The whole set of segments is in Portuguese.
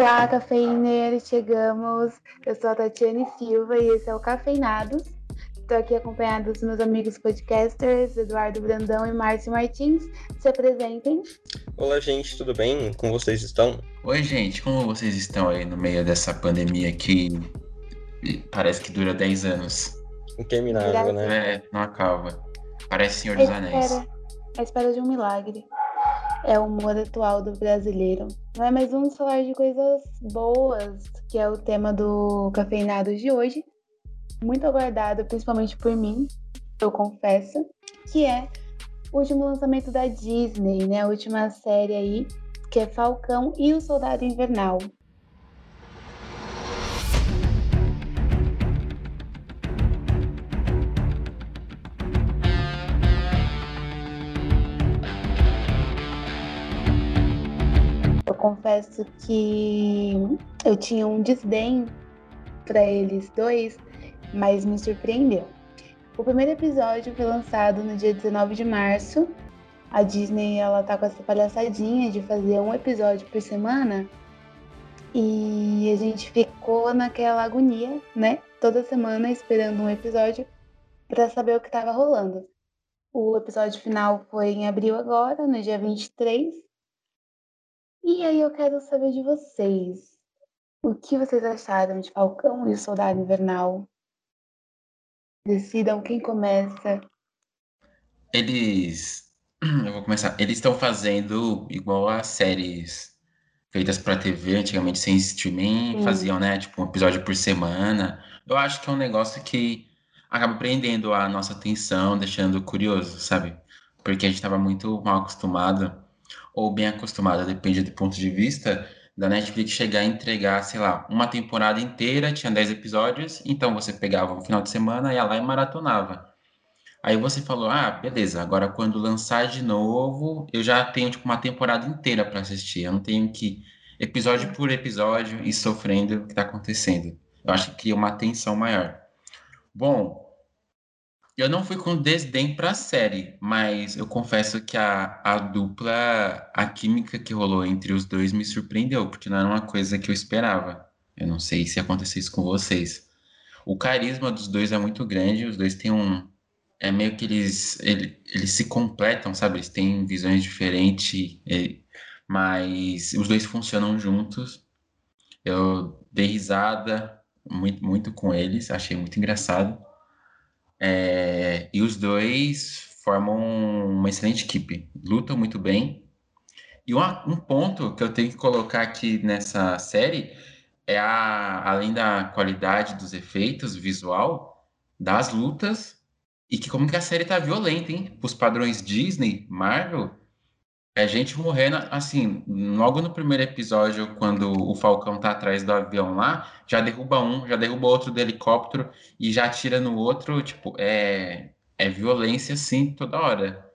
Olá, cafeineiros, chegamos. Eu sou a Tatiane Silva e esse é o Cafeinados. Estou aqui acompanhada dos meus amigos podcasters, Eduardo Brandão e Márcio Martins. Se apresentem. Olá, gente, tudo bem? Como vocês estão? Oi, gente, como vocês estão aí no meio dessa pandemia que parece que dura 10 anos? Interminável, né? É, não acaba. Parece Senhor dos Anéis. A espera de um milagre. É o humor atual do brasileiro. Não é mais um falar de coisas boas, que é o tema do Cafeinado de hoje muito aguardado, principalmente por mim, eu confesso, que é o último lançamento da Disney, né? A última série aí, que é Falcão e o Soldado Invernal. Confesso que eu tinha um desdém para eles dois, mas me surpreendeu. O primeiro episódio foi lançado no dia 19 de março. A Disney ela tá com essa palhaçadinha de fazer um episódio por semana. E a gente ficou naquela agonia, né? Toda semana esperando um episódio para saber o que estava rolando. O episódio final foi em abril agora, no dia 23. E aí eu quero saber de vocês. O que vocês acharam de Falcão e o Soldado Invernal? Decidam quem começa. Eles. Eu vou começar. Eles estão fazendo igual as séries feitas para TV, antigamente sem streaming, Sim. faziam, né? Tipo, um episódio por semana. Eu acho que é um negócio que acaba prendendo a nossa atenção, deixando curioso, sabe? Porque a gente estava muito mal acostumado, ou bem acostumado, depende do ponto de vista da Netflix chegar a entregar, sei lá, uma temporada inteira, tinha 10 episódios, então você pegava um final de semana, ia lá e maratonava. Aí você falou, ah, beleza, agora quando lançar de novo, eu já tenho tipo uma temporada inteira para assistir, eu não tenho que episódio por episódio e sofrendo o que está acontecendo. Eu acho que cria uma tensão maior. Bom, eu não fui com desdém para a série, mas eu confesso que a, a dupla, a química que rolou entre os dois me surpreendeu, porque não era uma coisa que eu esperava. Eu não sei se aconteceu isso com vocês. O carisma dos dois é muito grande, os dois têm um. É meio que eles, eles, eles se completam, sabe? Eles têm visões diferentes, mas os dois funcionam juntos. Eu dei risada muito, muito com eles, achei muito engraçado. É, e os dois formam uma excelente equipe, lutam muito bem. E uma, um ponto que eu tenho que colocar aqui nessa série é a, além da qualidade dos efeitos visual, das lutas, e que como que a série tá violenta, hein? Os padrões Disney, Marvel, é gente morrendo, assim, logo no primeiro episódio, quando o Falcão tá atrás do avião lá, já derruba um, já derruba outro do helicóptero e já atira no outro, tipo, é, é violência, assim, toda hora.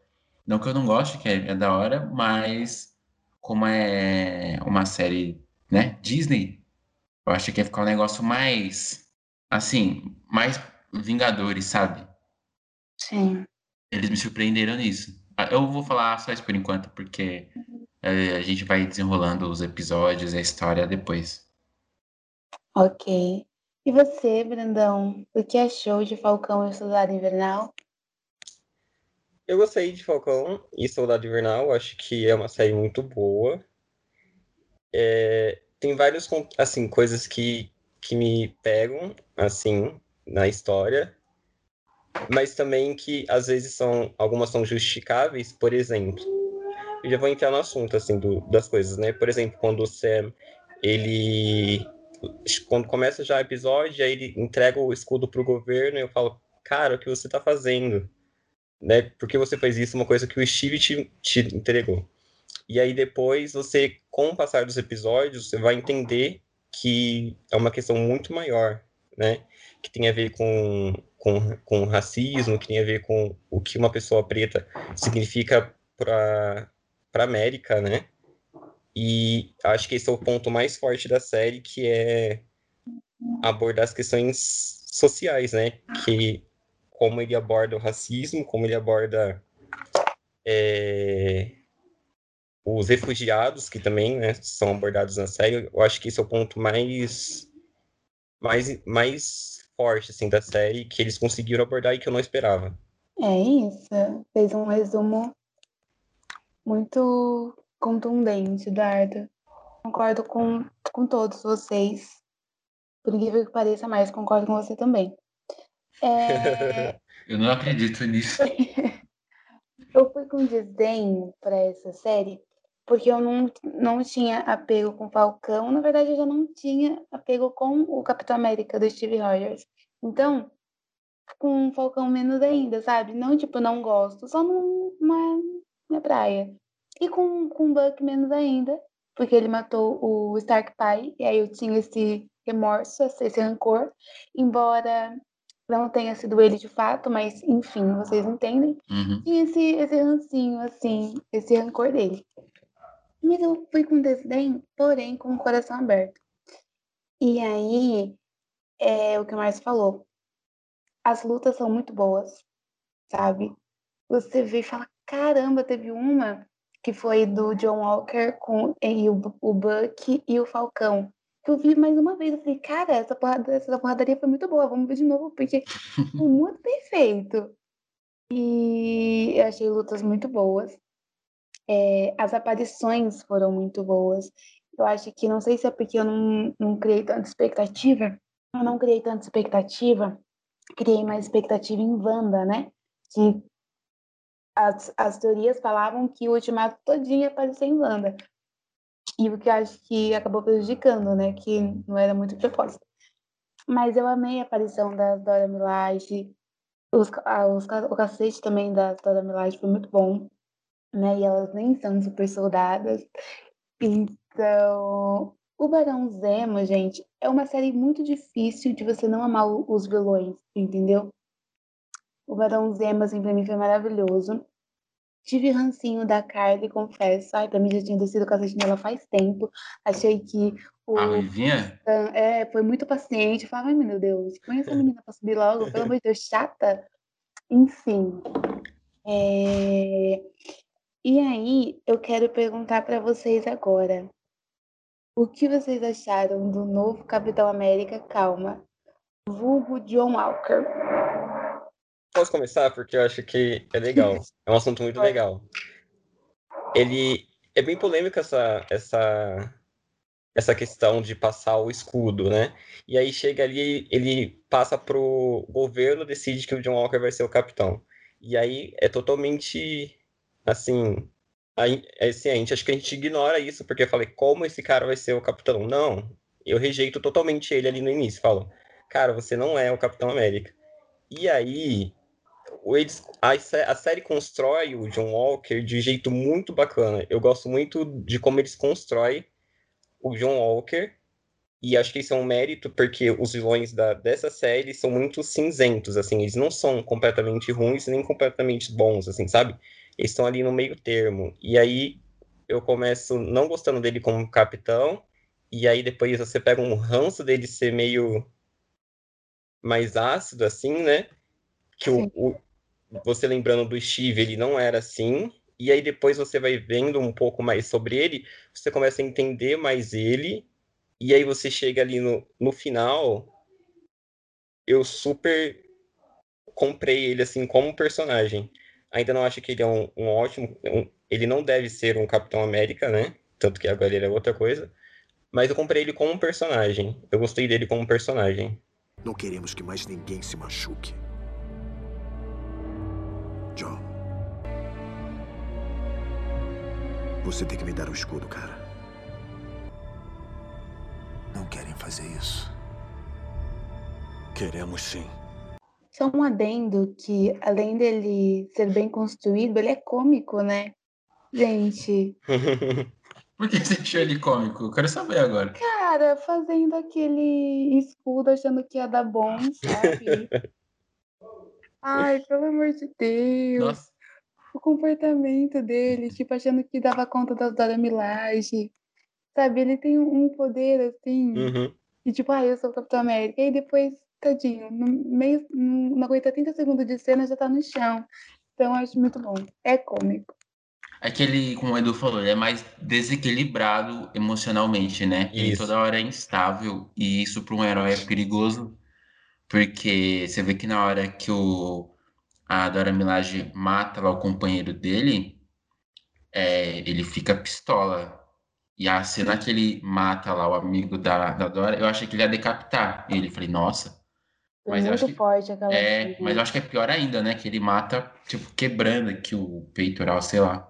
Não que eu não goste, que é, é da hora, mas como é uma série, né, Disney, eu acho que ia ficar um negócio mais, assim, mais Vingadores, sabe? Sim. Eles me surpreenderam nisso. Ah, eu vou falar só isso por enquanto, porque é, a gente vai desenrolando os episódios e a história depois. Ok. E você, Brandão, o que achou de Falcão e Soldado Invernal? Eu gostei de Falcão e Soldado Invernal, acho que é uma série muito boa. É, tem várias assim, coisas que, que me pegam, assim, na história mas também que às vezes são algumas são justificáveis, por exemplo. Eu já vou entrar no assunto assim do, das coisas, né? Por exemplo, quando o Sam ele quando começa já o episódio, aí ele entrega o escudo pro governo e eu falo, cara, o que você tá fazendo? Né? Porque você fez isso, uma coisa que o Steve te, te entregou. E aí depois você, com o passar dos episódios, você vai entender que é uma questão muito maior, né? Que tem a ver com com, com racismo, que tem a ver com o que uma pessoa preta significa para a América, né? E acho que esse é o ponto mais forte da série, que é abordar as questões sociais, né? Que como ele aborda o racismo, como ele aborda é, os refugiados, que também né, são abordados na série, eu acho que esse é o ponto mais, mais, mais forte assim, da série, que eles conseguiram abordar e que eu não esperava. É isso. Fez um resumo muito contundente, Eduardo. Concordo com, com todos vocês. Por incrível que pareça, mais concordo com você também. É... eu não acredito nisso. eu fui com desdém para essa série porque eu não, não tinha apego com o Falcão. Na verdade, eu já não tinha apego com o Capitão América do Steve Rogers. Então, com o Falcão menos ainda, sabe? Não, tipo, não gosto, só não, não é minha praia. E com, com o Buck menos ainda, porque ele matou o Stark Pai, e aí eu tinha esse remorso, esse rancor, embora não tenha sido ele de fato, mas enfim, vocês entendem. Uhum. Tinha esse, esse rancinho, assim, esse rancor dele. Mas eu fui com desdém, porém com o coração aberto. E aí, é o que o Márcio falou. As lutas são muito boas, sabe? Você vê e fala, caramba, teve uma que foi do John Walker com e o, o Buck e o Falcão. Que eu vi mais uma vez, eu falei, cara, essa, porrada, essa porradaria foi muito boa, vamos ver de novo, porque foi muito perfeito. E eu achei lutas muito boas. É, as aparições foram muito boas. Eu acho que, não sei se é porque eu não, não criei tanta expectativa, eu não criei tanta expectativa, criei mais expectativa em Wanda, né? Que as, as teorias falavam que o Ultimato todinho aparecia em Wanda. E o que eu acho que acabou prejudicando, né? Que não era muito propósito. Mas eu amei a aparição da Dora Milaje. Os, os, o cacete também da Dora Milaje foi muito bom né? E elas nem são super soldadas. Então, o Barão Zemo, gente, é uma série muito difícil de você não amar os vilões, entendeu? O Barão Zemo, assim, pra mim foi maravilhoso. Tive rancinho da Carly, confesso. Ai, pra mim já tinha descido o cacete dela faz tempo. Achei que o. A Ruivinha? É, foi muito paciente. Falava, ai meu Deus, põe essa menina pra subir logo, pelo amor de Deus, chata. Enfim. É... E aí, eu quero perguntar para vocês agora. O que vocês acharam do novo Capitão América Calma, vulgo John Walker? Posso começar? Porque eu acho que é legal. É um assunto muito legal. Ele é bem polêmico essa, essa, essa questão de passar o escudo, né? E aí chega ali, ele passa pro governo, decide que o John Walker vai ser o capitão. E aí é totalmente assim, é assim, a gente acho que a gente ignora isso, porque eu falei, como esse cara vai ser o capitão? Não, eu rejeito totalmente ele ali no início. Falo, cara, você não é o Capitão América. E aí, eles, a, a série constrói o John Walker de jeito muito bacana. Eu gosto muito de como eles constroem o John Walker. E acho que isso é um mérito, porque os vilões da, dessa série são muito cinzentos, assim. Eles não são completamente ruins, nem completamente bons, assim, sabe? Eles estão ali no meio termo. E aí eu começo não gostando dele como capitão, e aí depois você pega um ranço dele ser meio mais ácido, assim, né? Que o, o, você lembrando do Steve, ele não era assim. E aí depois você vai vendo um pouco mais sobre ele, você começa a entender mais ele. E aí você chega ali no, no final, eu super comprei ele assim como personagem. Ainda não acho que ele é um, um ótimo. Um, ele não deve ser um Capitão América, né? Tanto que agora ele é outra coisa. Mas eu comprei ele como um personagem. Eu gostei dele como um personagem. Não queremos que mais ninguém se machuque. John. Você tem que me dar o escudo, cara. Não querem fazer isso. Queremos sim. Só um adendo que, além dele ser bem construído, ele é cômico, né? Gente. Por que você achou ele cômico? Eu quero saber agora. Cara, fazendo aquele escudo achando que ia dar bom, sabe? Ai, pelo amor de Deus. Nossa. O comportamento dele, tipo, achando que dava conta da Dora Milage. Sabe, ele tem um poder assim. Uhum. E tipo, ah, eu sou o Capitão América. E depois tadinho, no meio, não aguenta 30 segundos de cena já tá no chão. Então eu acho muito bom. É cômico. É que ele, como o Edu falou, ele é mais desequilibrado emocionalmente, né? Ele Isso. toda hora é instável e isso para um herói é perigoso, porque você vê que na hora que o a Dora Milaje mata lá o companheiro dele, é, ele fica pistola. E a cena que ele mata lá o amigo da, da Dora, eu achei que ele ia decapitar ele. Falei, nossa. Foi Mas eu muito acho que- forte aquela É, cena. mas eu acho que é pior ainda, né? Que ele mata, tipo, quebrando aqui o peitoral, sei lá.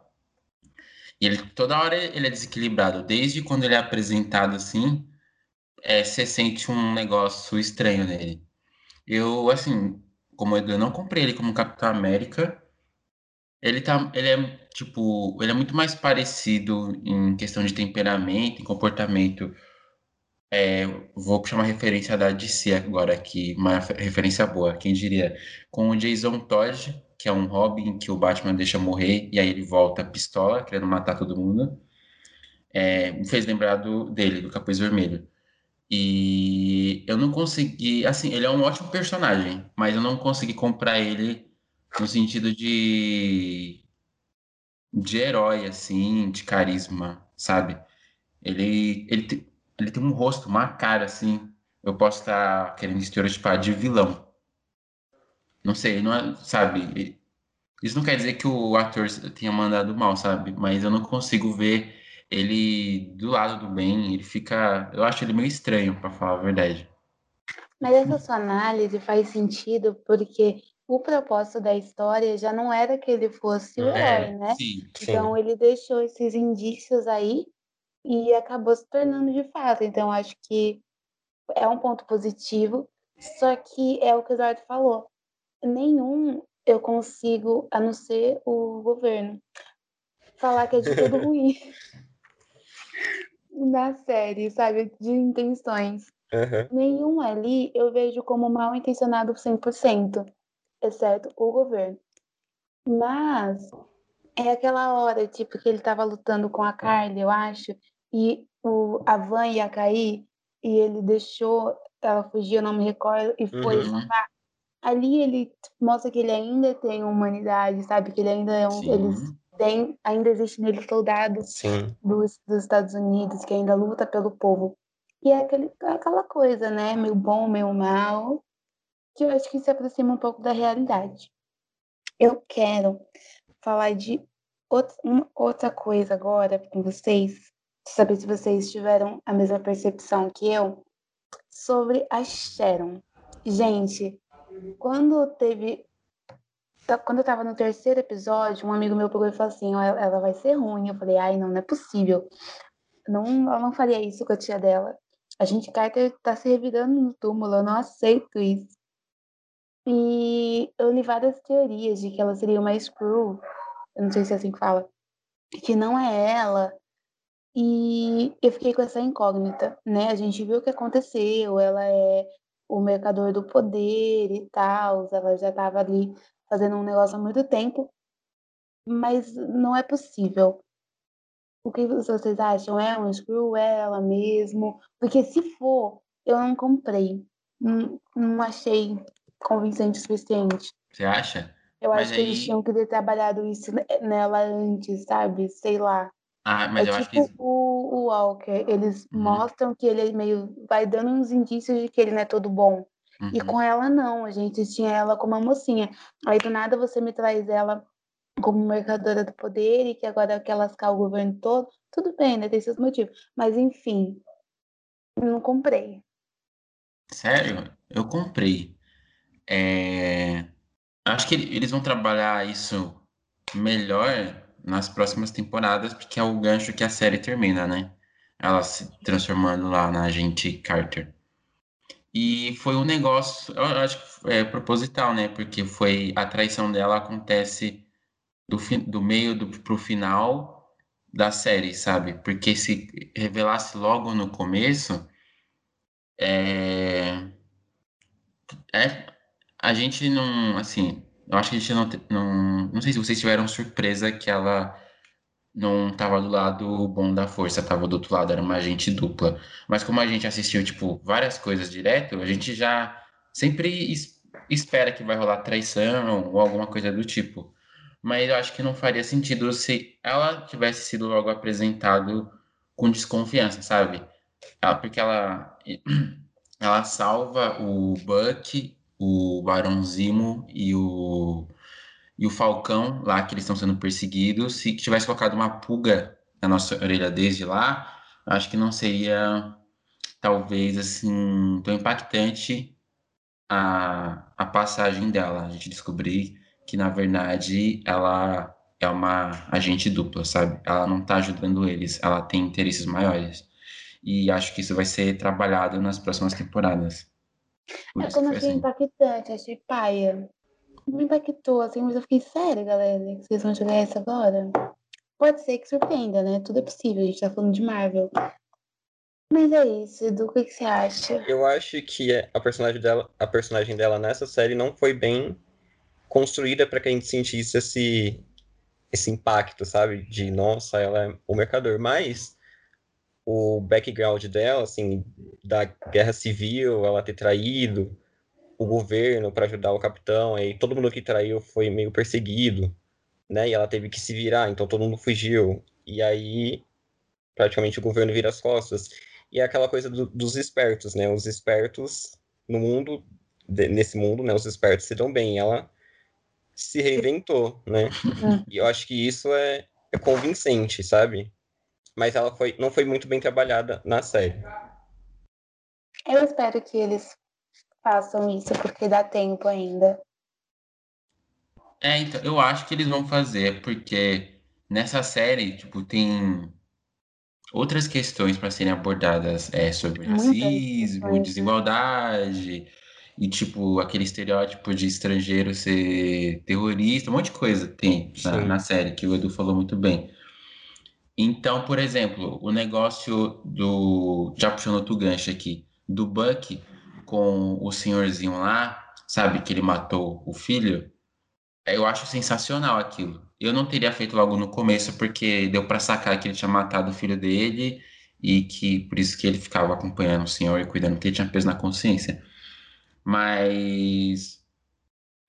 E ele toda hora ele é desequilibrado. Desde quando ele é apresentado assim, é, você sente um negócio estranho nele. Eu, assim, como eu não comprei ele como Capitão América, ele tá, ele é tipo, ele é muito mais parecido em questão de temperamento, em comportamento. É, vou puxar uma referência da DC agora aqui, uma fe- referência boa, quem diria? Com o Jason Todd, que é um Robin que o Batman deixa morrer e aí ele volta pistola, querendo matar todo mundo. É, me fez lembrar do, dele, do Capuz Vermelho. E eu não consegui, assim, ele é um ótimo personagem, mas eu não consegui comprar ele no sentido de de herói, assim, de carisma, sabe? Ele, ele, ele tem um rosto, uma cara, assim. Eu posso estar querendo estereotipar de vilão. Não sei, não é, sabe? Isso não quer dizer que o ator tenha mandado mal, sabe? Mas eu não consigo ver ele do lado do bem. Ele fica. Eu acho ele meio estranho, pra falar a verdade. Mas essa sua análise faz sentido porque o propósito da história já não era que ele fosse o herói, né? É, sim. Sim. Então ele deixou esses indícios aí e acabou se tornando de fato. Então acho que é um ponto positivo, só que é o que o Eduardo falou. Nenhum eu consigo, a não ser o governo, falar que é de tudo ruim na série, sabe? De intenções. Aham. Nenhum ali eu vejo como mal intencionado 100%, exceto o governo. Mas é aquela hora, tipo, que ele tava lutando com a Carly, eu acho, e o, a van ia cair, e ele deixou ela fugir, eu não me recordo, e foi Uhum. ali ele mostra que ele ainda tem humanidade, sabe? Que ele ainda é um, Sim. eles têm, ainda existe nele soldados dos, dos Estados Unidos que ainda luta pelo povo. E é aquele, aquela coisa, né? Meio bom, meio mal, que eu acho que se aproxima um pouco da realidade. Eu quero falar de outra, uma- outra coisa agora com vocês, saber se vocês tiveram a mesma percepção que eu, sobre a Sharon. Gente, quando teve. tá- Quando eu tava no terceiro episódio, um amigo meu pegou e falou assim: "Ó, ela ela vai ser ruim. Eu falei: ai, não, não é possível. Não, ela não faria isso com a tia dela. A gente Carter tá se revirando no túmulo, eu não aceito isso. E eu li várias teorias de que ela seria uma Screw, eu não sei se é assim que fala, que não é ela. E eu fiquei com essa incógnita, né? A gente viu o que aconteceu, ela é o mercador do poder e tal, ela já estava ali fazendo um negócio há muito tempo, mas não é possível. O que vocês acham? É um Screw? É ela mesmo? Porque se for, eu não comprei. Não, não achei convincente o suficiente. Você acha? Eu Mas acho que eles aí- tinham que ter trabalhado isso ne- nela antes, sabe? Sei lá. Ah, mas é eu acho tipo que. o, o Walker. Eles Uhum. mostram que ele é meio. Vai dando uns indícios de que ele não é todo bom. E Uhum. com ela, não. A gente tinha ela como uma mocinha. Aí do nada você me traz ela como mercadora do poder e que agora quer lascar o governo todo. Tudo bem, né? Tem seus motivos. Mas enfim. Não comprei. Sério? Eu comprei. É, Acho que ele- eles vão trabalhar isso melhor nas próximas temporadas, porque é o gancho que a série termina, né? Ela se transformando lá na agente Carter. E foi um negócio, eu acho que é proposital, né? Porque foi a traição dela acontece do, do meio do, pro final da série, sabe? Porque se revelasse logo no começo, é, é, a gente não, assim, eu acho que a gente não, não, não sei se vocês tiveram surpresa que ela não tava do lado bom da força, tava do outro lado, era uma agente dupla. Mas como a gente assistiu, tipo, várias coisas direto, a gente já sempre es- espera que vai rolar traição ou alguma coisa do tipo. mas eu acho que não faria sentido se ela tivesse sido logo apresentado com desconfiança, sabe? Ela, porque ela, ela salva o Buck, o Barão Zimo e o, e o Falcão lá que eles estão sendo perseguidos. Se tivesse colocado uma pulga na nossa orelha desde lá, acho que não seria talvez assim tão impactante a, a passagem dela. A gente descobrir que na verdade ela é uma agente dupla, sabe? Ela não tá ajudando eles, ela tem interesses maiores. E acho que isso vai ser trabalhado nas próximas temporadas. Por é como assim. impactante, achei paia. Me impactou, assim, mas eu fiquei sério, galera, que vocês vão jogar essa agora. Pode ser que surpreenda, né? Tudo é possível, a gente tá falando de Marvel. Mas é isso, Edu, o que, que você acha? Eu acho que a personagem dela, a personagem dela nessa série não foi bem construída para que a gente sentisse esse, esse impacto, sabe? De, nossa, ela é o mercador. Mas o background dela, assim, da guerra civil, ela ter traído o governo para ajudar o capitão, e todo mundo que traiu foi meio perseguido, né? E ela teve que se virar, então todo mundo fugiu. E aí, praticamente, o governo vira as costas. E é aquela coisa do, dos espertos, né? Os espertos no mundo, nesse mundo, né? Os espertos se dão bem. Ela se reinventou, né? Hum. E eu acho que isso é, é convincente, sabe? Mas ela foi, não foi muito bem trabalhada na série. Eu espero que eles façam isso, porque dá tempo ainda. É, então, eu acho que eles vão fazer, porque nessa série, tipo, tem outras questões para serem abordadas é, sobre racismo, desigualdade, e, tipo, aquele estereótipo de estrangeiro ser terrorista, um monte de coisa tem na, na, série, que o Edu falou muito bem. Então, por exemplo, o negócio do. Já puxando outro gancho aqui, do Buck com o senhorzinho lá, sabe, que ele matou o filho. Eu acho sensacional aquilo. Eu não teria feito logo no começo, porque deu para sacar que ele tinha matado o filho dele e que por isso que ele ficava acompanhando o senhor e cuidando, porque ele tinha peso na consciência mas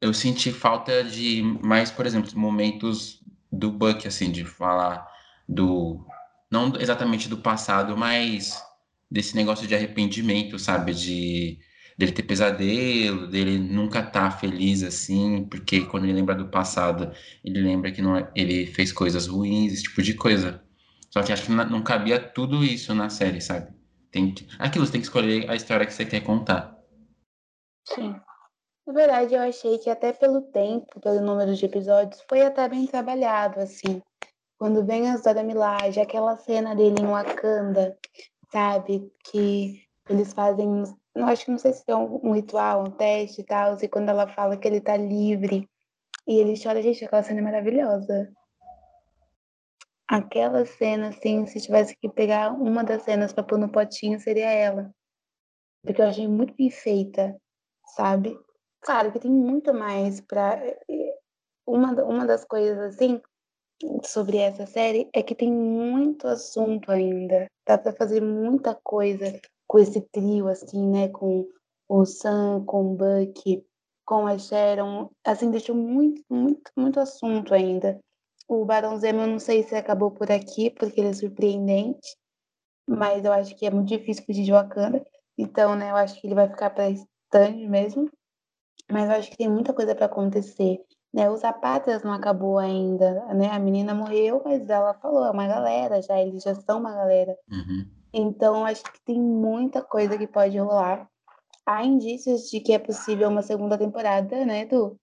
eu senti falta de mais, por exemplo, momentos do Buck, assim, de falar do. Não exatamente do passado, mas desse negócio de arrependimento, sabe? De dele ter pesadelo, dele nunca estar tá feliz assim, porque quando ele lembra do passado, ele lembra que não, é, ele fez coisas ruins, esse tipo de coisa. Só que acho que não, cabia tudo isso na série, sabe? Tem que, aquilo você tem que escolher a história que você quer contar. Sim. Na verdade, eu achei que até pelo tempo, pelo número de episódios, foi até bem trabalhado, assim. Quando vem a Zora Milaje, aquela cena dele em Wakanda, sabe? Que eles fazem, não acho que não sei se é um, um ritual, um teste e tal, e quando ela fala que ele tá livre e ele chora, gente, aquela cena é maravilhosa. Aquela cena, assim, se tivesse que pegar uma das cenas para pôr no potinho, seria ela. Porque eu achei muito bem feita sabe? Claro que tem muito mais para uma, uma das coisas assim sobre essa série é que tem muito assunto ainda. Dá para fazer muita coisa com esse trio assim, né, com o Sam, com o Buck, com a Sharon, assim deixou muito, muito, muito assunto ainda. O Barão Zemo eu não sei se acabou por aqui, porque ele é surpreendente, mas eu acho que é muito difícil fugir de Wakanda. Então, né, eu acho que ele vai ficar para bastante mesmo, mas eu acho que tem muita coisa para acontecer. Né? Os Zapatas não acabou ainda, né? A menina morreu, mas ela falou, é uma galera já, eles já são uma galera. Uhum. Então, acho que tem muita coisa que pode rolar. Há indícios de que é possível uma segunda temporada, né, Edu?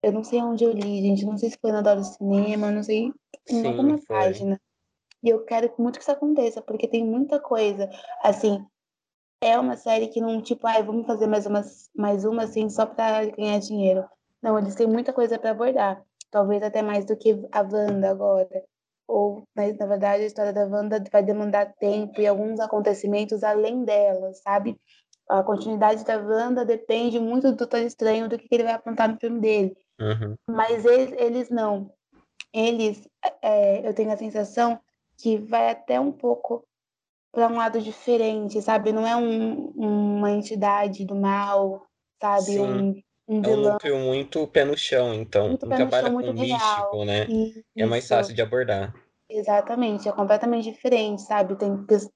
Eu não sei onde eu li, gente. Não sei se foi na Dora Cinema, não sei em alguma página. E eu quero muito que isso aconteça, porque tem muita coisa. Assim, é uma série que não, tipo, ai, vamos fazer mais uma, mais uma assim, só para ganhar dinheiro. Não, eles têm muita coisa para abordar. Talvez até mais do que a Wanda agora. Ou, mas na verdade, a história da Wanda vai demandar tempo e alguns acontecimentos além dela, sabe? A continuidade da Wanda depende muito do Doutor Estranho, do que ele vai apontar no filme dele. Uhum. Mas eles, eles não. Eles, é, eu tenho a sensação que vai até um pouco para um lado diferente, sabe? Não é um, uma entidade do mal, sabe? Um, um É um núcleo muito pé no chão, então. muito Não trabalha chão, com muito místico, real. né? E É mais isso, fácil de abordar. exatamente, é completamente diferente, sabe? Tem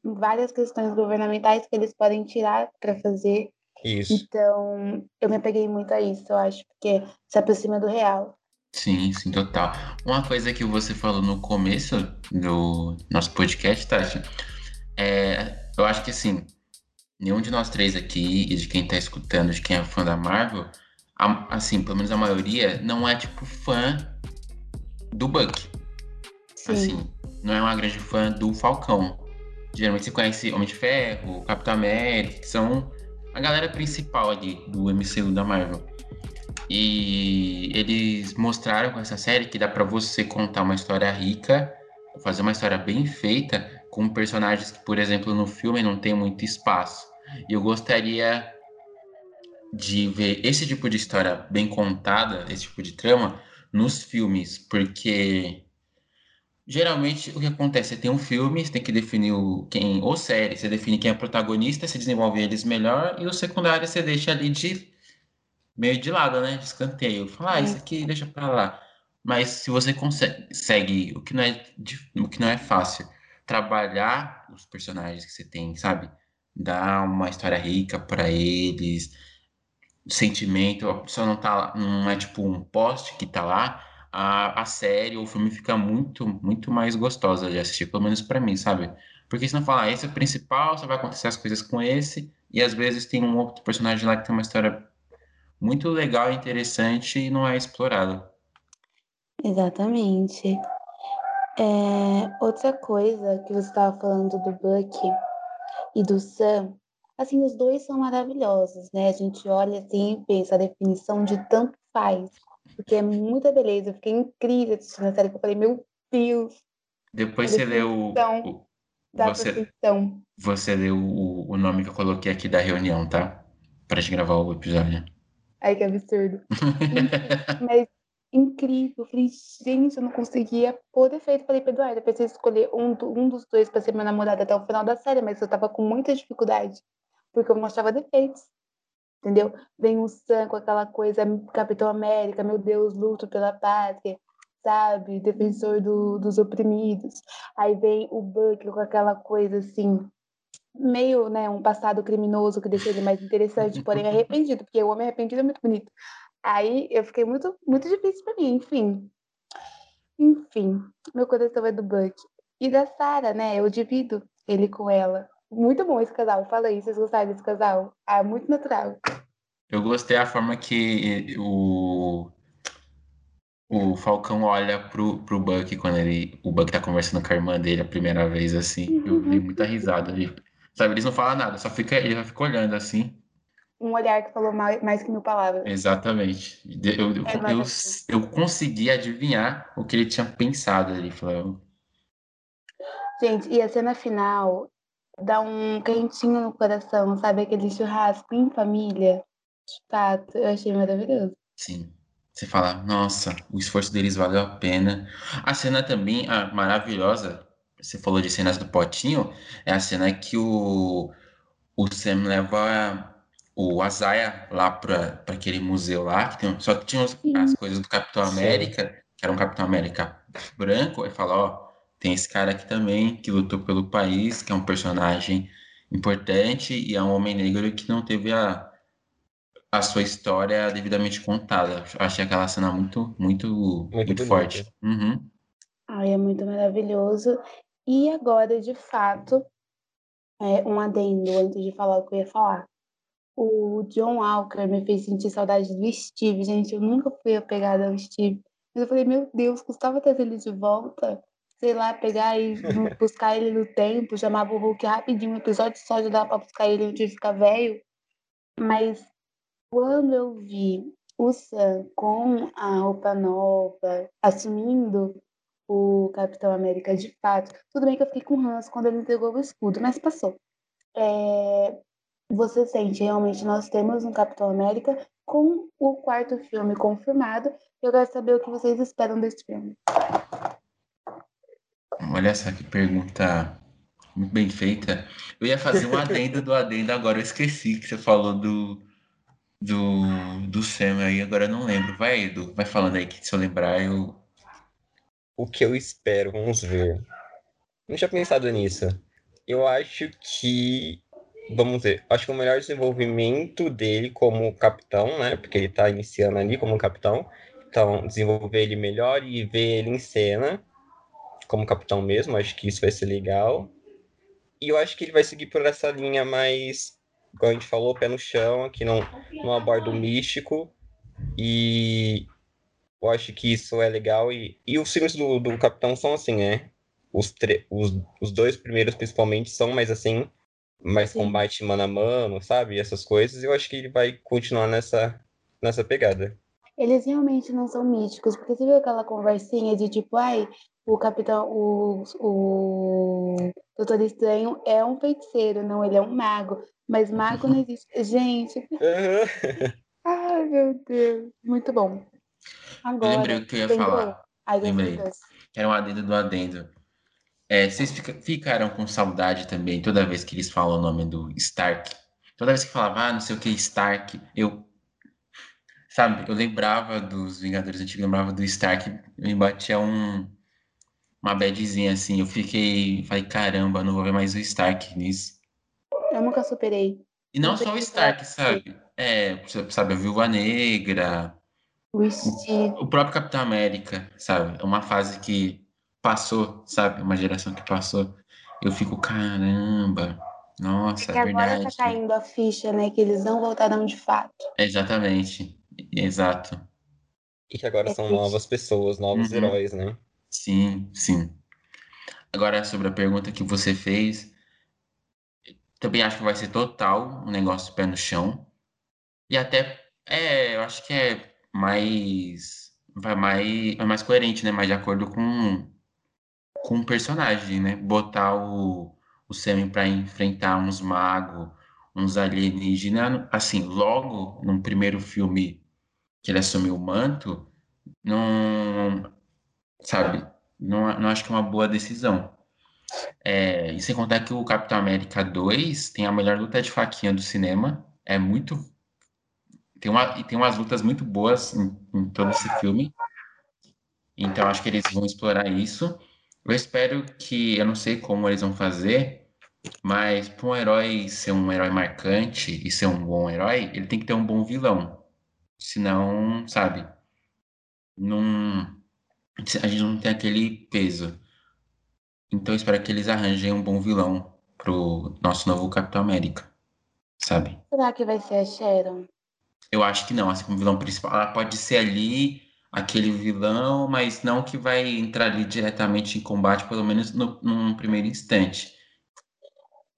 várias questões governamentais que eles podem tirar para fazer. Isso. Então, eu me apeguei muito a isso, eu acho, porque se aproxima do real. Sim, sim, total. Uma coisa que você falou no começo do nosso podcast, Tati, é, eu acho que assim, nenhum de nós três aqui, e de quem tá escutando, de quem é fã da Marvel, a- assim, pelo menos a maioria, não é tipo fã do Buck. Sim, Assim, não é uma grande fã do Falcão. Geralmente você conhece Homem de Ferro, Capitão América, que são a galera principal ali do MCU da Marvel. E eles mostraram com essa série que dá pra você contar uma história rica, fazer uma história bem feita, com personagens que, por exemplo, no filme não tem muito espaço. E eu gostaria de ver esse tipo de história bem contada, esse tipo de trama, nos filmes, porque geralmente o que acontece? Você tem um filme, você tem que definir o, quem, ou série, você define quem é protagonista, você desenvolve eles melhor, e o secundário você deixa ali de meio de lado, né? De escanteio. Fala, ah, isso aqui deixa pra lá. Mas se você consegue, segue o que não é, o que não é fácil, trabalhar os personagens que você tem, sabe? Dar uma história rica pra eles, sentimento, a pessoa não tá não é tipo um post que tá lá, a, a série ou o filme fica muito, muito mais gostosa de assistir, pelo menos pra mim, sabe? Porque senão fala, ah, esse é o principal, só vai acontecer as coisas com esse, e às vezes tem um outro personagem lá que tem uma história muito legal interessante e não é explorado. exatamente. É, outra coisa que você estava falando do Buck e do Sam, assim, os dois são maravilhosos, né? A gente olha assim e pensa a definição de tanto faz, porque é muita beleza. Eu fiquei incrível assistindo a série, que eu falei, meu Deus, Depois você lê o, o- você, perfeição. você lê o, o nome que eu coloquei aqui da reunião, tá? Pra gente gravar o episódio. Ai, que absurdo. Mas incrível. Eu falei, gente, eu não conseguia pôr defeito. Falei pra Eduardo, eu preciso escolher um, do- um dos dois pra ser meu namorado até o final da série, mas eu tava com muita dificuldade, porque eu mostrava defeitos. Entendeu? Vem o Sam com aquela coisa, Capitão América, meu Deus, luto pela pátria, sabe? Defensor do- dos oprimidos. Aí vem o Buck com aquela coisa assim, meio, né, um passado criminoso que deixa ele mais interessante, porém arrependido, porque o homem arrependido é muito bonito. Aí eu fiquei muito, muito difícil pra mim, enfim. Enfim, meu coração é do Buck. E da Sarah, né? Eu divido ele com ela. Muito bom esse casal, fala aí, vocês gostaram desse casal? Ah, muito natural. Eu gostei a forma que o, o Falcão olha pro, pro Buck quando ele, o Buck tá conversando com a irmã dele a primeira vez, assim. Eu dei muita risada ali. Sabe, eles não falam nada, só fica, ele só fica olhando assim. Um olhar que falou mais, mais que mil palavras. Exatamente. Eu, eu, É eu, maravilhoso. eu consegui adivinhar o que ele tinha pensado ali. Falou, Gente, e a cena final dá um quentinho no coração, sabe? Aquele churrasco em família. De fato, eu achei maravilhoso. Sim. Você fala, nossa, o esforço deles valeu a pena. A cena também, a maravilhosa, você falou de cenas do potinho, é a cena que o, o Sam leva o Azaia lá para aquele museu lá, que tem, só tinha os- as coisas do Capitão Sim. América, que era um Capitão América branco, e fala, ó, tem esse cara aqui também que lutou pelo país, que é um personagem importante e é um homem negro que não teve a, a sua história devidamente contada. Achei aquela cena muito, muito, muito, bonita. forte. Uhum. Ai, é muito maravilhoso. E agora, de fato, é, um adendo antes de falar o que eu ia falar. O John Walker me fez sentir saudade do Steve. Gente, eu nunca fui apegada ao Steve. Mas eu falei, meu Deus, custava trazer ele de volta. Sei lá, pegar e buscar ele no tempo, chamava o Hulk rapidinho, um episódio só já dava pra buscar ele onde ele ficar velho. Mas quando eu vi o Sam com a roupa nova, assumindo o Capitão América de fato. Tudo bem que eu fiquei com ranço quando ele entregou o escudo, mas passou. É, Você sente realmente nós temos um Capitão América com o quarto filme confirmado. Eu quero saber o que vocês esperam desse filme. Olha só que pergunta muito bem feita. Eu ia fazer um adendo do adendo, agora eu esqueci que você falou do, do, do Sam aí, agora eu não lembro. Vai, Edu, vai falando aí que se eu lembrar eu. O que eu espero, vamos ver. Não tinha pensado nisso. Eu acho que. Vamos ver. Acho que o melhor desenvolvimento dele como capitão, né? Porque ele tá iniciando ali como capitão. Então, desenvolver ele melhor e ver ele em cena como capitão mesmo. Acho que isso vai ser legal. E eu acho que ele vai seguir por essa linha mais, como a gente falou, pé no chão, que não, não aborda o místico. E eu acho que isso é legal. E, e os filmes do, do Capitão são assim, né? Os, os, os dois primeiros, principalmente, são mais assim, mais Sim. combate mano a mano, sabe? Essas coisas. Eu acho que ele vai continuar nessa, nessa pegada. Eles realmente não são místicos, porque você viu aquela conversinha de tipo, ai, o capitão, o, o Doutor Estranho é um feiticeiro, não, ele é um mago. Mas mago não existe. Gente. Ai, meu Deus. Muito bom. Agora, eu lembrei o que eu ia lembrou? falar. Ai, lembrei. Era um adendo do adendo. É, vocês ficaram com saudade também toda vez que eles falam o nome do Stark? Toda vez que falava, ah, não sei o que, Stark, eu. Sabe, eu lembrava dos Vingadores Antigos, lembrava do Stark, me batia um, uma badzinha assim. Eu fiquei. Falei, caramba, não vou ver mais o Stark nisso. Eu nunca superei. E não, não só o Stark, sabe? É, sabe, a Viúva Negra. O, o próprio Capitão América, sabe? É uma fase que passou, sabe? Uma geração que passou. Eu fico, caramba. Nossa, é, é verdade. Agora tá caindo a ficha, né? Que eles não voltaram de fato. Exatamente. Exato. E que agora é são triste. novas pessoas, novos uhum. heróis, né? Sim, sim. Agora, sobre a pergunta que você fez, também acho que vai ser total um negócio pé no chão. E até, é, eu acho que é mais, vai mais, é mais coerente, né? Mais de acordo com, com o personagem, né? Botar o, o Sam para enfrentar uns magos, uns alienígenas, assim, logo no primeiro filme que ele assumiu o manto, não, sabe? Não, não acho que é uma boa decisão. É, e sem contar que o Capitão América 2 tem a melhor luta de faquinha do cinema. É muito. Tem, uma, e tem umas lutas muito boas em, em todo esse filme. Então acho que eles vão explorar isso. Eu espero que. Eu não sei como eles vão fazer, mas para um herói ser um herói marcante e ser um bom herói, ele tem que ter um bom vilão. Senão, sabe? Não a gente não tem aquele peso. Então eu espero que eles arranjem um bom vilão pro nosso novo Capitão América, sabe? Será que vai ser a Sharon? Eu acho que não, assim como vilão principal. Ela pode ser ali aquele vilão, mas não que vai entrar ali diretamente em combate, pelo menos no, num primeiro instante.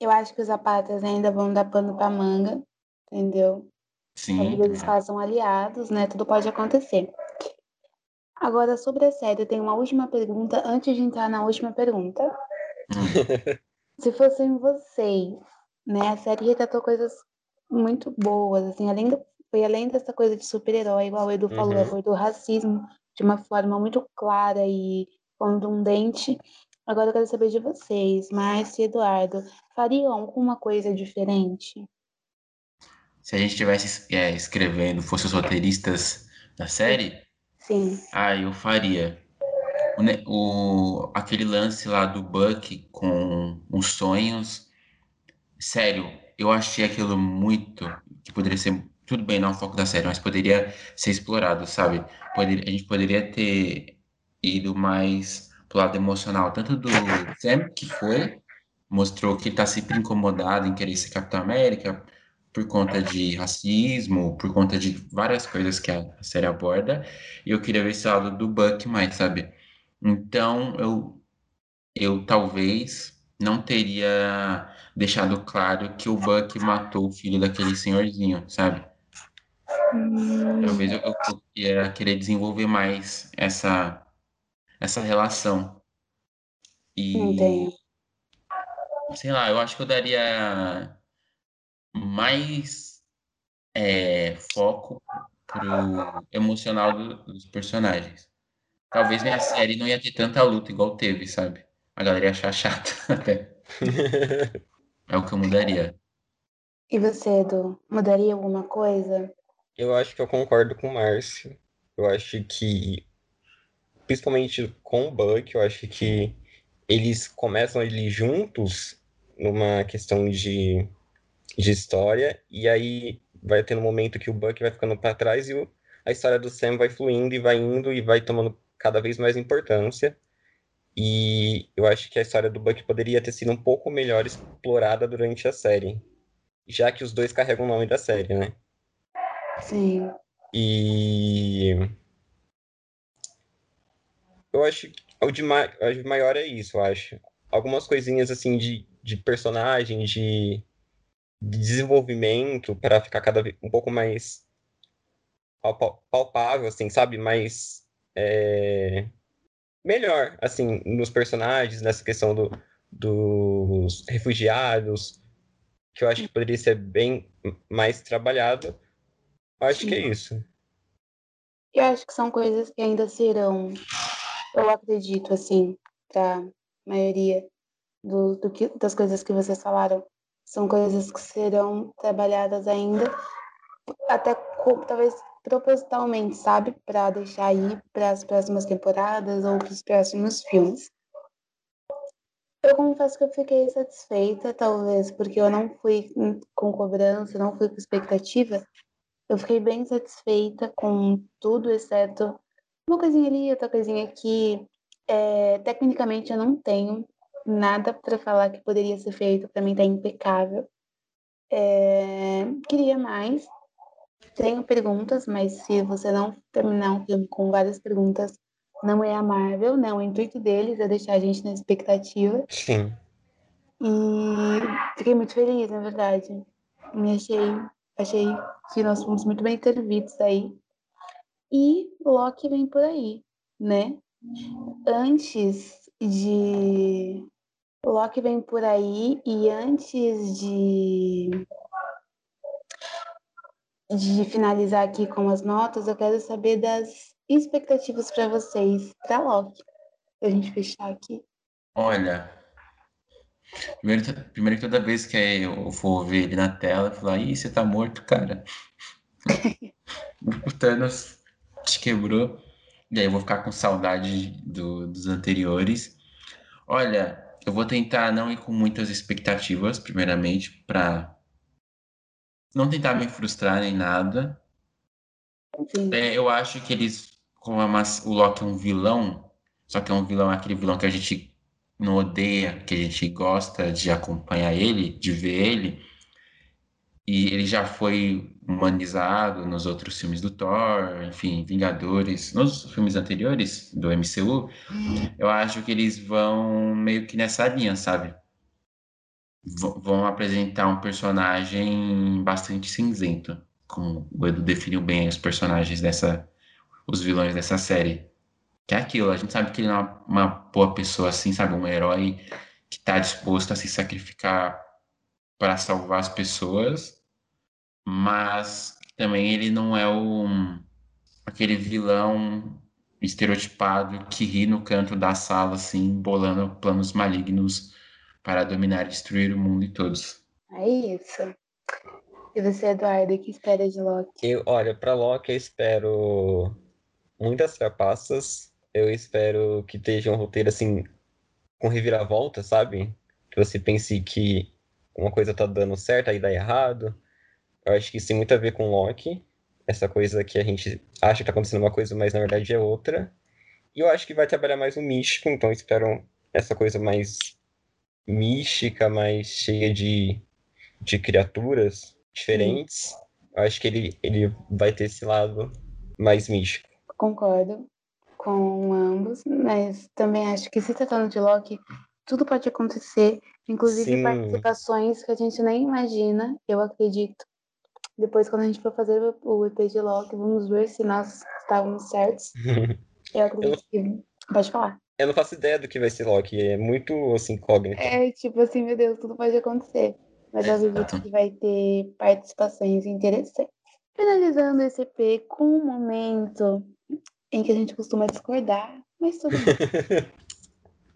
Eu acho que os zapatas ainda vão dar pano pra manga, entendeu? Sim. Talvez eles façam aliados, né? Tudo pode acontecer. Agora, sobre a série, eu tenho uma última pergunta antes de entrar na última pergunta. Se fossem vocês, né? A série retratou coisas muito boas, assim, além do, foi além dessa coisa de super-herói, igual o Edu falou, uhum. abordou o racismo de uma forma muito clara e contundente. Agora eu quero saber de vocês, Márcio e Eduardo, fariam alguma coisa diferente? Se a gente estivesse é, escrevendo, fosse os roteiristas da série, Sim. Ah, eu faria. O, o, aquele lance lá do Buck com os sonhos. Sério, eu achei aquilo muito. que poderia ser. Tudo bem, não é o foco da série, mas poderia ser explorado, sabe? A gente poderia ter ido mais pro lado emocional, tanto do Sam, que foi, mostrou que ele tá sempre incomodado em querer ser Capitão América, por conta de racismo, por conta de várias coisas que a série aborda, e eu queria ver esse lado do Buck mais, sabe? Então, eu, eu talvez não teria deixado claro que o Buck matou o filho daquele senhorzinho, sabe? Hum. Talvez eu, eu, eu ia querer desenvolver mais essa, essa relação. E. Entendi. Sei lá, eu acho que eu daria mais é, foco pro emocional do, dos personagens. Talvez minha série não ia ter tanta luta igual teve, sabe? A galera ia achar chato até. é o que eu mudaria. E você, Edu, mudaria alguma coisa? Eu acho que eu concordo com o Márcio. Eu acho que, principalmente com o Buck, eu acho que eles começam ali juntos numa questão de, de história, e aí vai tendo um momento que o Buck vai ficando para trás e o, a história do Sam vai fluindo e vai indo e vai tomando cada vez mais importância. E eu acho que a história do Buck poderia ter sido um pouco melhor explorada durante a série, já que os dois carregam o nome da série, né? Sim. E eu acho que o de, ma... o de maior é isso, eu acho. Algumas coisinhas assim de, de personagem, de, de desenvolvimento para ficar cada vez um pouco mais palpável, assim, sabe? Mais é... melhor, assim, nos personagens, nessa questão do, dos refugiados, que eu acho que poderia ser bem mais trabalhado. Acho Sim. que é isso. Eu acho que são coisas que ainda serão, eu acredito, assim, para a maioria do, do que, das coisas que vocês falaram, são coisas que serão trabalhadas ainda, até talvez propositalmente, sabe? Para deixar aí para as próximas temporadas ou para os próximos filmes. Eu confesso que eu fiquei satisfeita, talvez porque eu não fui com cobrança, não fui com expectativa, eu fiquei bem satisfeita com tudo, exceto uma coisinha ali, outra coisinha aqui. É, tecnicamente eu não tenho nada para falar que poderia ser feito, para mim tá impecável. É, queria mais. Tenho perguntas, mas se você não terminar um filme com várias perguntas, não é a Marvel, não. Né? O intuito deles é deixar a gente na expectativa. Sim. E fiquei muito feliz, na verdade. Me achei Achei que nós fomos muito bem servidos aí. E Loki vem por aí, né? Antes de. Loki vem por aí e antes de. De finalizar aqui com as notas, eu quero saber das expectativas para vocês para Loki. Pra gente fechar aqui. Olha, Primeiro, primeiro que toda vez que eu for ver ele na tela, eu falar, ih, você tá morto, cara. o Thanos te quebrou. E aí eu vou ficar com saudade do, dos anteriores. Olha, eu vou tentar não ir com muitas expectativas, primeiramente, para não tentar me frustrar nem nada. É, eu acho que eles, como a, o Loki é um vilão, só que é um vilão, aquele vilão que a gente não odeia, que a gente gosta de acompanhar ele, de ver ele. E ele já foi humanizado nos outros filmes do Thor, enfim, Vingadores, nos filmes anteriores do MCU. Eu acho que eles vão meio que nessa linha, sabe? V vão apresentar um personagem bastante cinzento, como o Edu definiu bem os personagens dessa, os vilões dessa série. Que é aquilo, a gente sabe que ele não é uma boa pessoa assim, sabe? Um herói que está disposto a se sacrificar para salvar as pessoas, mas também ele não é o, aquele vilão estereotipado que ri no canto da sala, assim, bolando planos malignos para dominar e destruir o mundo e todos. É isso. E você, Eduardo, o que espera de Loki? Eu, olha, para Loki eu espero muitas trapaças, eu espero que esteja um roteiro assim, com reviravolta, sabe? Que você pense que uma coisa tá dando certo, aí dá errado. Eu acho que isso tem muito a ver com Loki. Essa coisa que a gente acha que tá acontecendo uma coisa, mas na verdade é outra. E eu acho que vai trabalhar mais o místico, então espero essa coisa mais mística, mais cheia de, de criaturas diferentes. Eu acho que ele, ele vai ter esse lado mais místico. Concordo com ambos, mas também acho que se tratando de Loki, tudo pode acontecer, inclusive Sim. participações que a gente nem imagina, eu acredito. Depois, quando a gente for fazer o EP de Loki, vamos ver se nós estávamos certos. eu acredito eu... que. Pode falar. Eu não faço ideia do que vai ser Loki, é muito assim, incógnito. É, tipo assim, meu Deus, tudo pode acontecer. Mas eu acredito que vai ter participações interessantes. Finalizando esse EP com um momento em que a gente costuma discordar, mas tudo bem.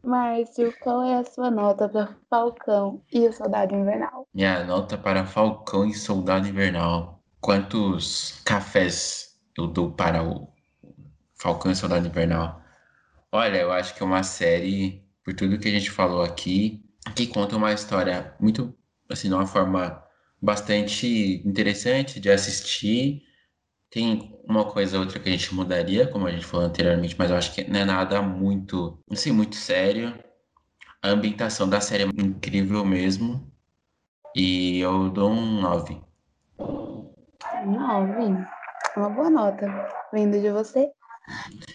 Márcio, qual é a sua nota para Falcão e o Soldado Invernal? Minha nota para Falcão e Soldado Invernal. quantos cafés eu dou para o Falcão e Soldado Invernal? Olha, eu acho que é uma série, por tudo que a gente falou aqui, que conta uma história muito, assim, de uma forma bastante interessante de assistir. Tem uma coisa ou outra que a gente mudaria, como a gente falou anteriormente, mas eu acho que não é nada muito, assim, muito sério. A ambientação da série é incrível mesmo. E eu dou um 9. Nove. Uma boa nota. Vindo de você.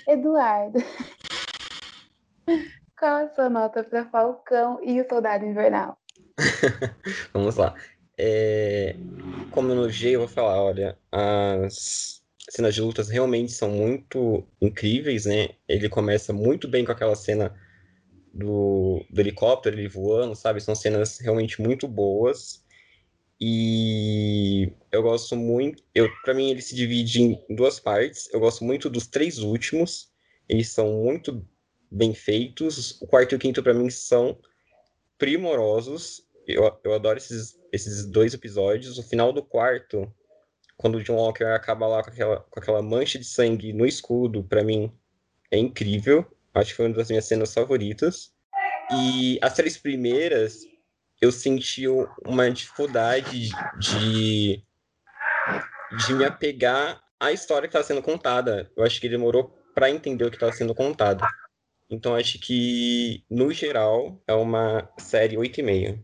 Eduardo. Qual a sua nota para Falcão e o Soldado Invernal? Vamos lá. É, como no G, eu vou falar, olha, as cenas de lutas realmente são muito incríveis, né? Ele começa muito bem com aquela cena do, do helicóptero, ele voando, sabe? São cenas realmente muito boas. E eu gosto muito. Eu, para mim, ele se divide em duas partes. Eu gosto muito dos três últimos. Eles são muito bem feitos. O quarto e o quinto, para mim, são primorosos. Eu, eu adoro esses, esses dois episódios. O final do quarto, quando o John Walker acaba lá com aquela, com aquela mancha de sangue no escudo, para mim é incrível. Acho que foi uma das minhas cenas favoritas. E as três primeiras, eu senti uma dificuldade de, de me apegar à história que estava sendo contada. Eu acho que demorou para entender o que estava sendo contado. Então acho que, no geral, é uma série 8,5.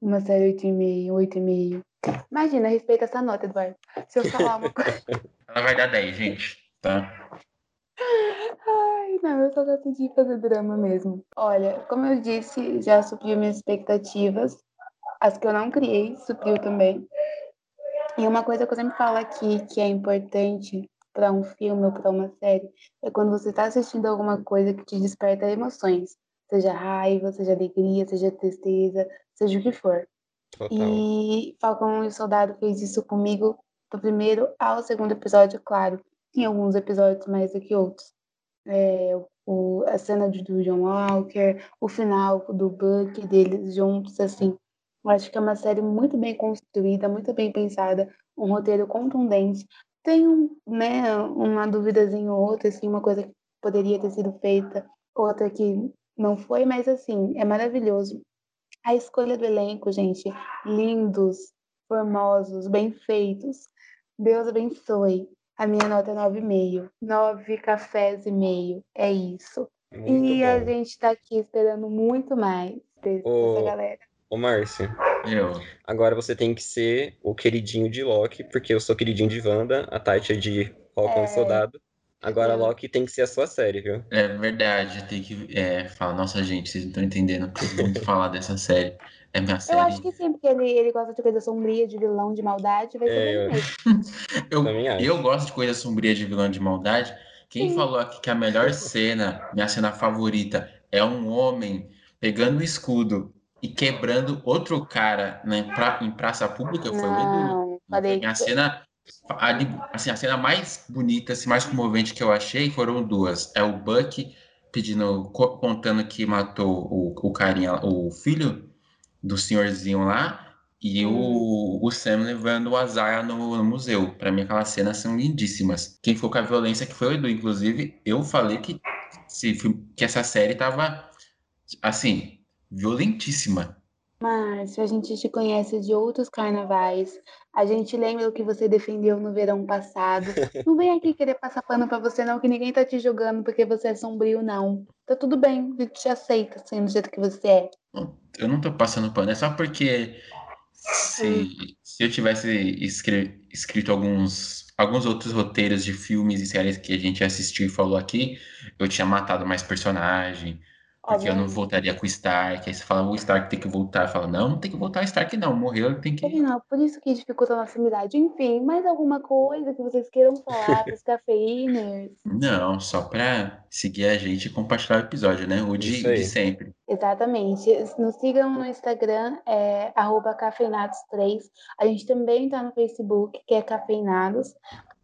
Uma série 8,5, 8,5. Imagina, respeita essa nota, Eduardo. Se eu falar uma coisa. Ela vai dar 10, gente, tá? Ai, não, eu só gosto de fazer drama mesmo. Olha, como eu disse, já supriu minhas expectativas. As que eu não criei, supriu também. E uma coisa que eu sempre falo aqui, que é importante para um filme ou para uma série, é quando você está assistindo alguma coisa que te desperta emoções. Seja raiva, seja alegria, seja tristeza, seja o que for. Total. E Falcão e o Soldado fez isso comigo do primeiro ao segundo episódio, claro. Tem alguns episódios mais do que outros. É, o, a cena de, do John Walker, o final do Buck, deles juntos, assim. Eu acho que é uma série muito bem construída, muito bem pensada, um roteiro contundente. Tem um, né, uma duvidazinha ou outra, assim, uma coisa que poderia ter sido feita, outra que não foi, mas assim, é maravilhoso. A escolha do elenco, gente, lindos, formosos, bem feitos. Deus abençoe. A minha nota é 9,5. 9 cafés e meio. É isso. Muito e a bom. gente tá aqui esperando muito mais desse- Ô- dessa galera. Ô, Márcio, Eu. agora você tem que ser o queridinho de Loki, porque eu sou queridinho de Wanda, a Tati é de Falcão É. e Soldado. Agora Uhum. Loki tem que ser a sua série, viu? É verdade, tem que é, falar, nossa gente, vocês não estão entendendo o que eu vou falar dessa série. É minha Eu série. acho que sim, porque ele, ele gosta de coisa sombria, de vilão, de maldade, vai ser É, bem eu- mesmo. Eu, eu gosto de coisa sombria de vilão de maldade. Quem Sim. falou aqui que a melhor cena, minha cena favorita, é um homem pegando o escudo e quebrando outro cara né, pra- em praça pública foi o Edu. Não, falei Minha que cena, ali, assim, a cena mais bonita, assim, mais comovente que eu achei foram duas. É o Buck pedindo, co- contando que matou o, o carinha, o filho do senhorzinho lá, e o, o Sam levando o Azar no, no museu. Pra mim, aquelas cenas são lindíssimas. Quem ficou com a violência que foi o Edu. Inclusive, eu falei que, se, que essa série tava, assim, violentíssima. Márcio, a gente te conhece de outros carnavais. A gente lembra o que você defendeu no verão passado. Não vem aqui querer passar pano pra você, não, que ninguém tá te julgando porque você é sombrio, não. Tá tudo bem, a gente te aceita, sendo do jeito que você é. Eu não tô passando pano, é só porque se, se eu tivesse escre- escrito alguns, alguns outros roteiros de filmes e séries que a gente assistiu e falou aqui, eu tinha matado mais personagem, porque eu não voltaria com o Stark. Aí você fala, o Stark tem que voltar. Fala, não, não tem que voltar o Stark, não. Morreu, ele tem que. Afinal, por isso que dificulta a nossa amizade. Enfim, mais alguma coisa que vocês queiram falar pros cafeiners? Não, só pra seguir a gente e compartilhar o episódio, né? O de, de sempre. Exatamente. Nos sigam no Instagram, é arroba cafeinados3. A gente também tá no Facebook, que é Cafeinados.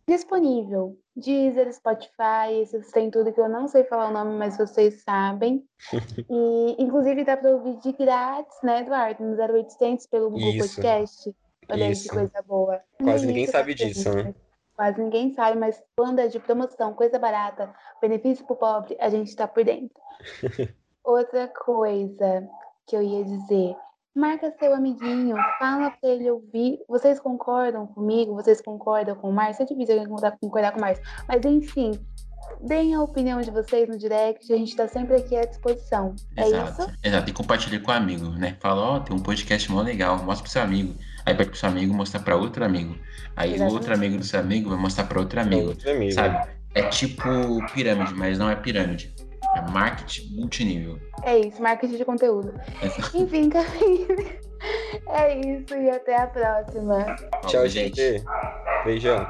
Disponível. Deezer, Spotify, esses tem tudo que eu não sei falar o nome, mas vocês sabem. E, inclusive, dá pra ouvir de grátis, né, Eduardo? No 0800 pelo Google Isso. Podcast. Olha aí que coisa boa. Quase ninguém sabe da disso, gente, né? Quase ninguém sabe, mas quando é de promoção, coisa barata, benefício pro pobre, a gente tá por dentro. Outra coisa que eu ia dizer. Marca seu amiguinho, fala pra ele ouvir. Vocês concordam comigo? Vocês concordam com o Márcio? É difícil alguém concordar, concordar com o Márcio. Mas enfim, deem a opinião de vocês no direct. A gente tá sempre aqui à disposição. É Exato, isso? exato. E compartilha com o amigo, né? Fala, ó, tem um podcast mó legal, mostra pro seu amigo. Aí pede pro seu amigo mostrar pra outro amigo. Aí o outro amigo do seu amigo vai mostrar pra outro É amigo. outro amigo. Sabe? É tipo pirâmide, mas não é pirâmide. É marketing multinível. É isso, marketing de conteúdo. Enfim, Camille. É isso e até a próxima. Tchau, gente. Beijão.